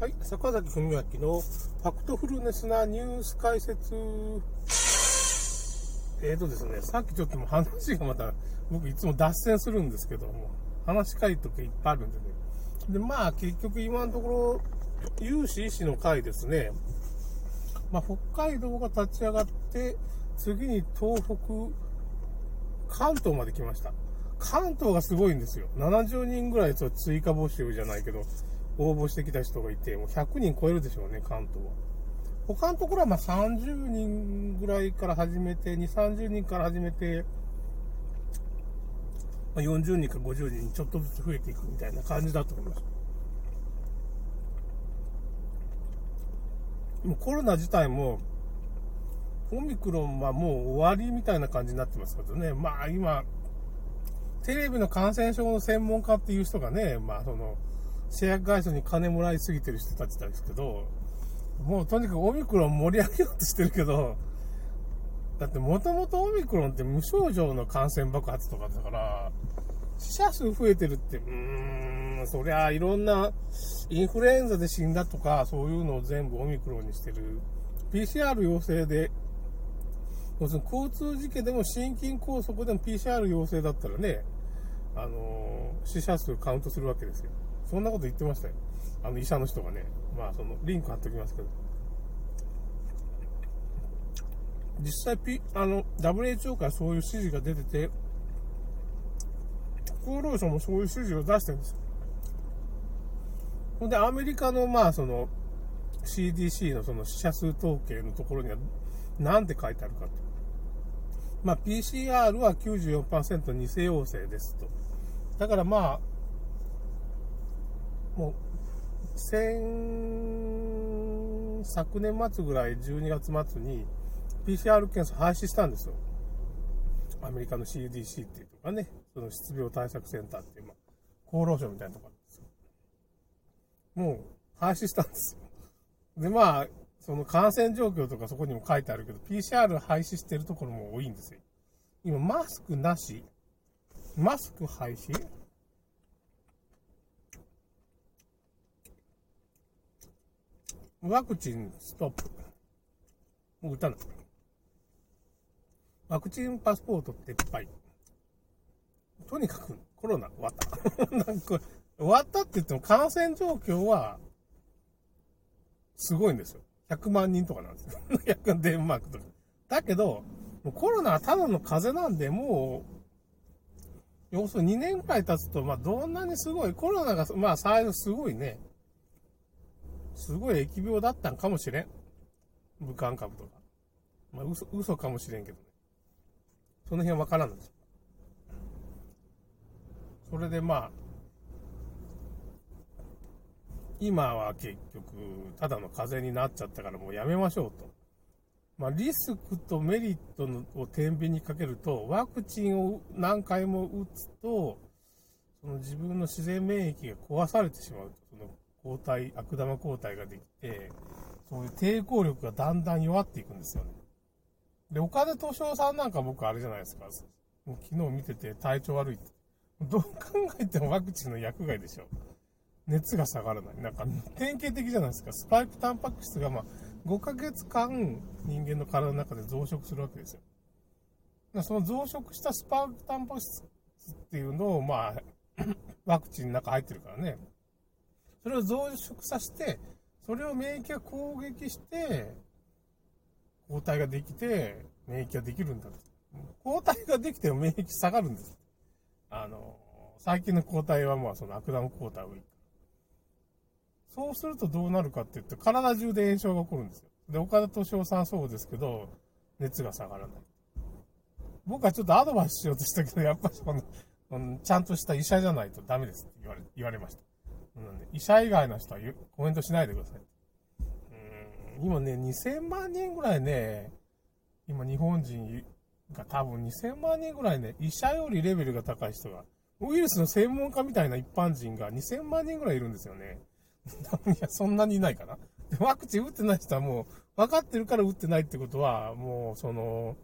はい、坂崎文明のファクトフルネスなニュース解説。えーとですね、さっきちょっともう話がまた、僕いつも脱線するんですけども、話したい時いっぱいあるんでね。で、まあ結局今のところ、有志医師の会ですね。まあ北海道が立ち上がって、次に東北、関東まで来ました。関東がすごいんですよ。70人ぐらい追加募集じゃないけど、応募してきた人がいて、もう100人超えるでしょうね、関東は。他のところはま30人ぐらいから始めて、2、30人から始めて、ま40人か50人にちょっとずつ増えていくみたいな感じだと思います。もうコロナ自体も、オミクロンはもう終わりみたいな感じになってますけどね。まあ今、テレビの感染症の専門家っていう人がね、まあその、製薬会社に金もらいすぎてる人たちなんですけど、もうとにかくオミクロン盛り上げようとしてるけど、だってもともとオミクロンって無症状の感染爆発とかだから、死者数増えてるって、うーん、そりゃあいろんなインフルエンザで死んだとか、そういうのを全部オミクロンにしてる。PCR 陽性で、要するに交通事件でも心筋梗塞でも PCR 陽性だったらね、あのー、死者数カウントするわけですよ。そんなこと言ってましたよ。あの医者の人がね。まあ、その、リンク貼っておきますけど。実際、P、あの、WHO からそういう指示が出てて、厚労省もそういう指示を出してるんですよ。ほんで、アメリカの、まあ、その、CDC のその死者数統計のところには、何て書いてあるかと。まあ、PCR は94%偽陽性ですと。だからまあ、もう、先、昨年末ぐらい、12月末に PCR 検査廃止したんですよ。アメリカの CDC っていうとかね、その失病対策センターっていう、まあ、厚労省みたいなところですよ。もう、廃止したんですよ。で、まあ、その感染状況とかそこにも書いてあるけど、PCR 廃止してるところも多いんですよ。今、マスクなしマスク廃止？ワクチンストップ。もう打たない。ワクチンパスポート撤廃。とにかくコロナ終わった。なんか終わったって言っても感染状況はすごいんですよ。100万人とかなんですよ。デンマークとか。だけど、もうコロナはただの風邪なんで、もう、要するに2年くらい経つと、まあどんなにすごい、コロナが、まあ最初すごいね、すごい疫病だったんかもしれん。武漢株とか。まあ、嘘、嘘かもしれんけどね。その辺はわからんのです。それでまあ、今は結局、ただの風邪になっちゃったからもうやめましょうと。まあ、リスクとメリットを天秤にかけると、ワクチンを何回も打つと、その自分の自然免疫が壊されてしまう。抗体、悪玉抗体ができて、そういう抵抗力がだんだん弱っていくんですよね。で、岡田敏夫さんなんか僕あれじゃないですか。もう昨日見てて体調悪いって。どう考えてもワクチンの薬害でしょ。熱が下がらない。なんか典型的じゃないですか。スパイクタンパク質がまあ5ヶ月間人間の体の中で増殖するわけですよ。その増殖したスパイクタンパク質っていうのをまあワクチンの中入ってるからね。それを増殖させて、それを免疫が攻撃して、抗体ができて、免疫ができるんだと抗体ができても免疫下がるんです。あの、最近の抗体はまあその悪玉抗体をそうするとどうなるかって言って、体中で炎症が起こるんですよ。で、岡田敏夫さんそうですけど、熱が下がらない。僕はちょっとアドバイスしようとしたけど、やっぱりその、ちゃんとした医者じゃないとダメですって言われ、言われました。医者以外の人はコメントしないでください。うん今ね、2000万人ぐらいね、今日本人が多分2000万人ぐらいね、医者よりレベルが高い人が、ウイルスの専門家みたいな一般人が2000万人ぐらいいるんですよね。いや、そんなにいないかな。ワクチン打ってない人はもう、分かってるから打ってないってことは、もう、その、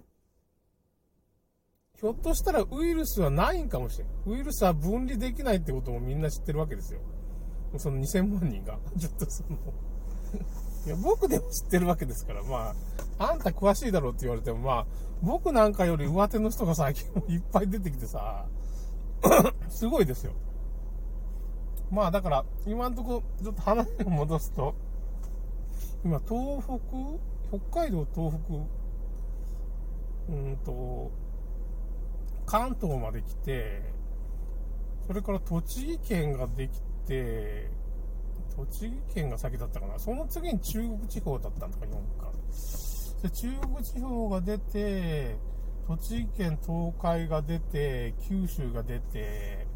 ひょっとしたらウイルスはないんかもしれん。ウイルスは分離できないってこともみんな知ってるわけですよ。その2000万人が、ちょっとその、いや、僕でも知ってるわけですから、まあ、あんた詳しいだろうって言われても、まあ、僕なんかより上手の人が最近もいっぱい出てきてさ、すごいですよ。まあ、だから、今んとこ、ちょっと話を戻すと、今、東北、北海道、東北、うんと、関東まで来て、それから栃木県ができて、栃木県が先だったかな？その次に中国地方だったんだか、4か。で、中国地方が出て、栃木県、東海が出て、九州が出て、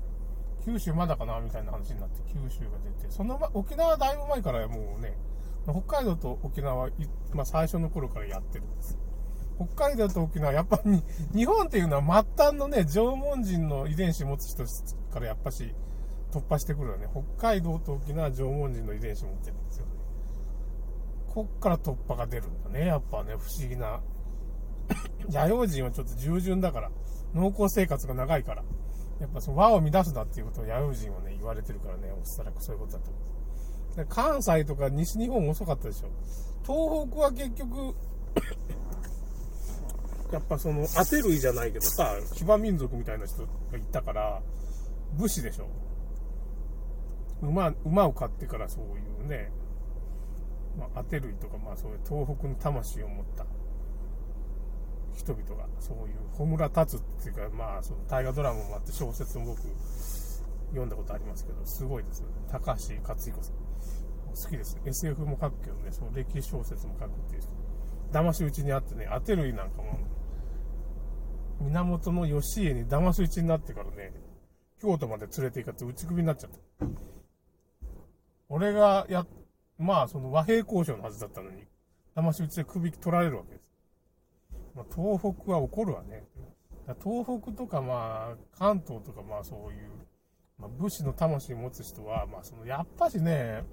九州まだかなみたいな話になって、九州が出て、そのま、沖縄はだいぶ前からもうね、北海道と沖縄、まあ、最初の頃からやってるんです。北海道と沖縄、やっぱり日本っていうのは末端のね、縄文人の遺伝子持つ人からやっぱし突破してくるよね。北海道と沖縄縄文人の遺伝子持ってるんですよね。こっから突破が出るんだね。やっぱね、不思議な。弥生人はちょっと従順だから、農耕生活が長いから、やっぱその和を乱すなっていうことを弥生人はね、言われてるからね、おそらくそういうことだと思う。関西とか西日本遅かったでしょ。東北は結局 やっぱその、当て類じゃないけどさ、騎馬民族みたいな人がいたから、武士でしょ。馬、馬を飼ってからそういうね、まあ、当て類とか、まあそういう東北の魂を持った人々が、そういう、穂村達っていうか、まあその大河ドラマもあって小説も僕読んだことありますけど、すごいですね。高橋克彦さん。好きです。SF も書くけどね、その歴史小説も書くっていう人。騙し討ちにあってね、当て類なんかも、源義家に騙し討ちになってからね、京都まで連れて行かって打ち首になっちゃった。俺がや、まあその和平交渉のはずだったのに、騙し討ちで首取られるわけです。まあ、東北は怒るわね。東北とかまあ関東とかまあそういう、まあ、武士の魂を持つ人は、まあそのやっぱしね、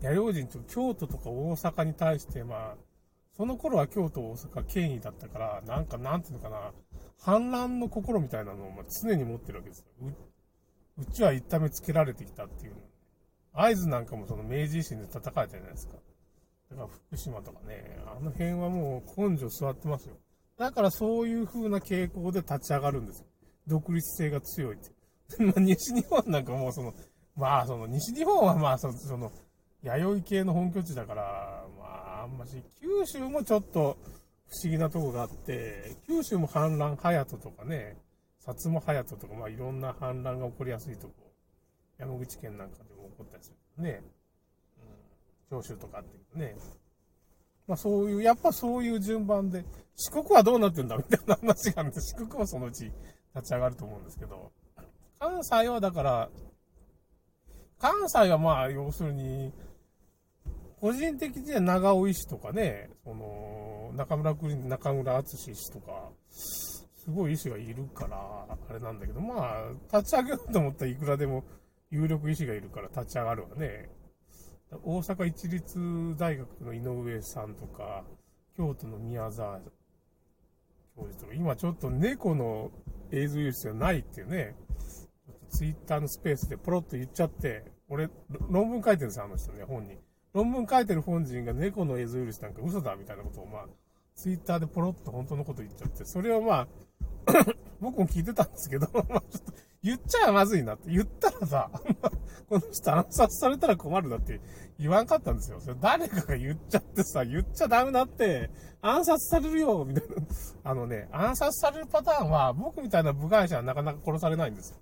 弥生人と京都とか大阪に対してまあその頃は京都、大阪、権威だったから、なんか、なんていうのかな、反乱の心みたいなのをまあ常に持ってるわけですよ。うちは一た目つけられてきたっていう。合図なんかもその明治維新で叩かれたじゃないですか。だから福島とかね、あの辺はもう根性座ってますよ。だからそういう風な傾向で立ち上がるんですよ。独立性が強いって。まあ、西日本なんかもうその、まあその西日本はまあその、弥生系の本拠地だから、まあんまし、九州もちょっと不思議なとこがあって、九州も反乱、隼人とかね、薩摩隼人とか、まあいろんな反乱が起こりやすいとこ、山口県なんかでも起こったりする。ね、うん、長州とかっていうね、まあそういう、やっぱそういう順番で、四国はどうなってんだみたいな話があるんで、四国もそのうち立ち上がると思うんですけど、関西はだから、関西はまあ要するに、個人的には長尾医師とかね、その、中村クリ中村敦医師とか、すごい医師がいるから、あれなんだけど、まあ、立ち上げようと思ったらいくらでも有力医師がいるから立ち上がるわね。大阪一律大学の井上さんとか、京都の宮沢教授とか、今ちょっと猫のエイズウイルスがないっていうね、ツイッターのスペースでポロッと言っちゃって、俺、論文書いてるんですよ、あの人ね、本に。論文書いてる本人が猫の映像ウイルスなんか嘘だみたいなことをまあ、ツイッターでポロッと本当のこと言っちゃって、それをまあ、僕も聞いてたんですけど、まあちょっと言っちゃまずいなって。言ったらさ、この人暗殺されたら困るだって言わんかったんですよ。それ誰かが言っちゃってさ、言っちゃダメだって、暗殺されるよ、みたいな。あのね、暗殺されるパターンは、僕みたいな部外者はなかなか殺されないんですよ。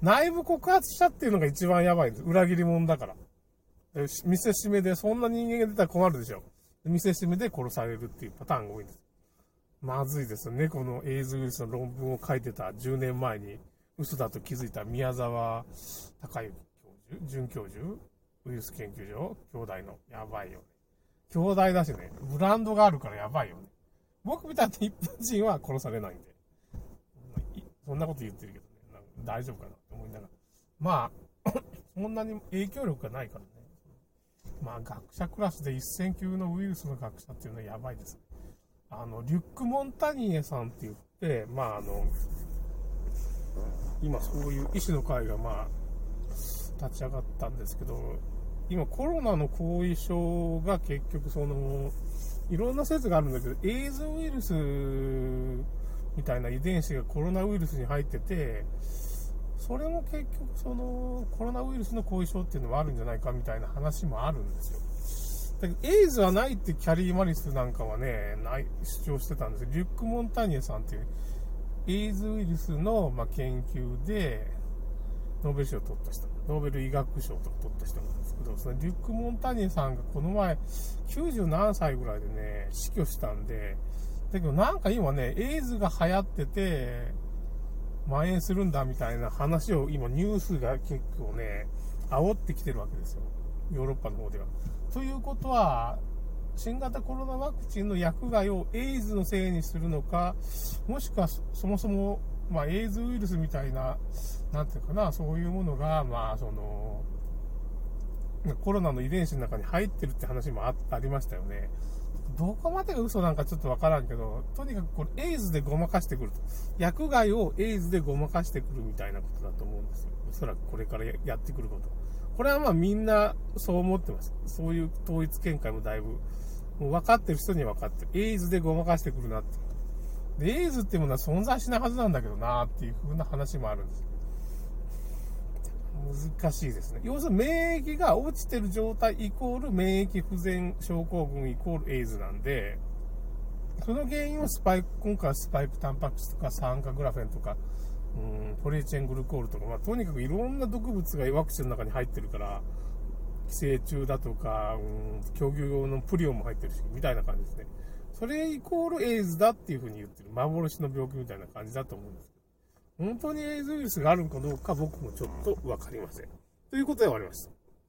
内部告発者っていうのが一番やばいんです。裏切り者だから。見せしめで、そんな人間が出たら困るでしょ。見せしめで殺されるっていうパターンが多いんです。まずいですよ。猫のエイズウイルスの論文を書いてた10年前に嘘だと気づいた宮沢隆之教授、准教授、ウイルス研究所、兄弟の。やばいよね。兄弟だしね、ブランドがあるからやばいよね。僕みたいな一般人は殺されないんで。そんなこと言ってるけどね、なんか大丈夫かなと思いながら。まあ、そんなに影響力がないからね。まあ、学者クラスで1000級のウイルスの学者っていうのはやばいですね。あの、リュック・モンタニエさんって言って、まあ、あの、今そういう医師の会が、まあ、立ち上がったんですけど、今コロナの後遺症が結局その、いろんな説があるんだけど、エイズウイルスみたいな遺伝子がコロナウイルスに入ってて、それも結局そのコロナウイルスの後遺症っていうのもあるんじゃないかみたいな話もあるんですよ。だけど、エイズはないってキャリー・マリスなんかはね、ない主張してたんですよ。リュック・モンタニエさんっていう、エイズウイルスの、ま、研究で、ノーベル賞を取った人、ノーベル医学賞と取った人なんですけど、そのリュック・モンタニエさんがこの前、90何歳ぐらいでね、死去したんで、だけどなんか今ね、エイズが流行ってて、蔓延するんだみたいな話を今ニュースが結構ね、煽ってきてるわけですよ。ヨーロッパの方では。ということは、新型コロナワクチンの薬害をエイズのせいにするのか、もしくはそもそも、まあ、エイズウイルスみたいな、なんていうかな、そういうものが、まあ、その、コロナの遺伝子の中に入ってるって話もあありましたよね。どこまでが嘘なんかちょっとわからんけど、とにかくこれエイズでごまかしてくると。薬害をエイズでごまかしてくるみたいなことだと思うんですよ。おそらくこれからやってくること。これはまあみんなそう思ってます。そういう統一見解もだいぶ、もう分かってる人に分かってる。エイズでごまかしてくるなって。で、エイズっていうものは存在しないはずなんだけどなっていう風な話もあるんです。難しいですね。要するに免疫が落ちてる状態イコール免疫不全症候群イコールエイズなんで、その原因をスパイク、今回はスパイクタンパク質とか酸化グラフェンとか、うん、ポリエチェングルコールとか、まあ、とにかくいろんな毒物がワクチンの中に入ってるから、寄生虫だとか、うん、競技用のプリオンも入ってるし、みたいな感じですね。それイコールエイズだっていうふうに言ってる。幻の病気みたいな感じだと思うんです本当にエイズウイルスがあるのかどうか僕もちょっとわかりません。ということで終わりました。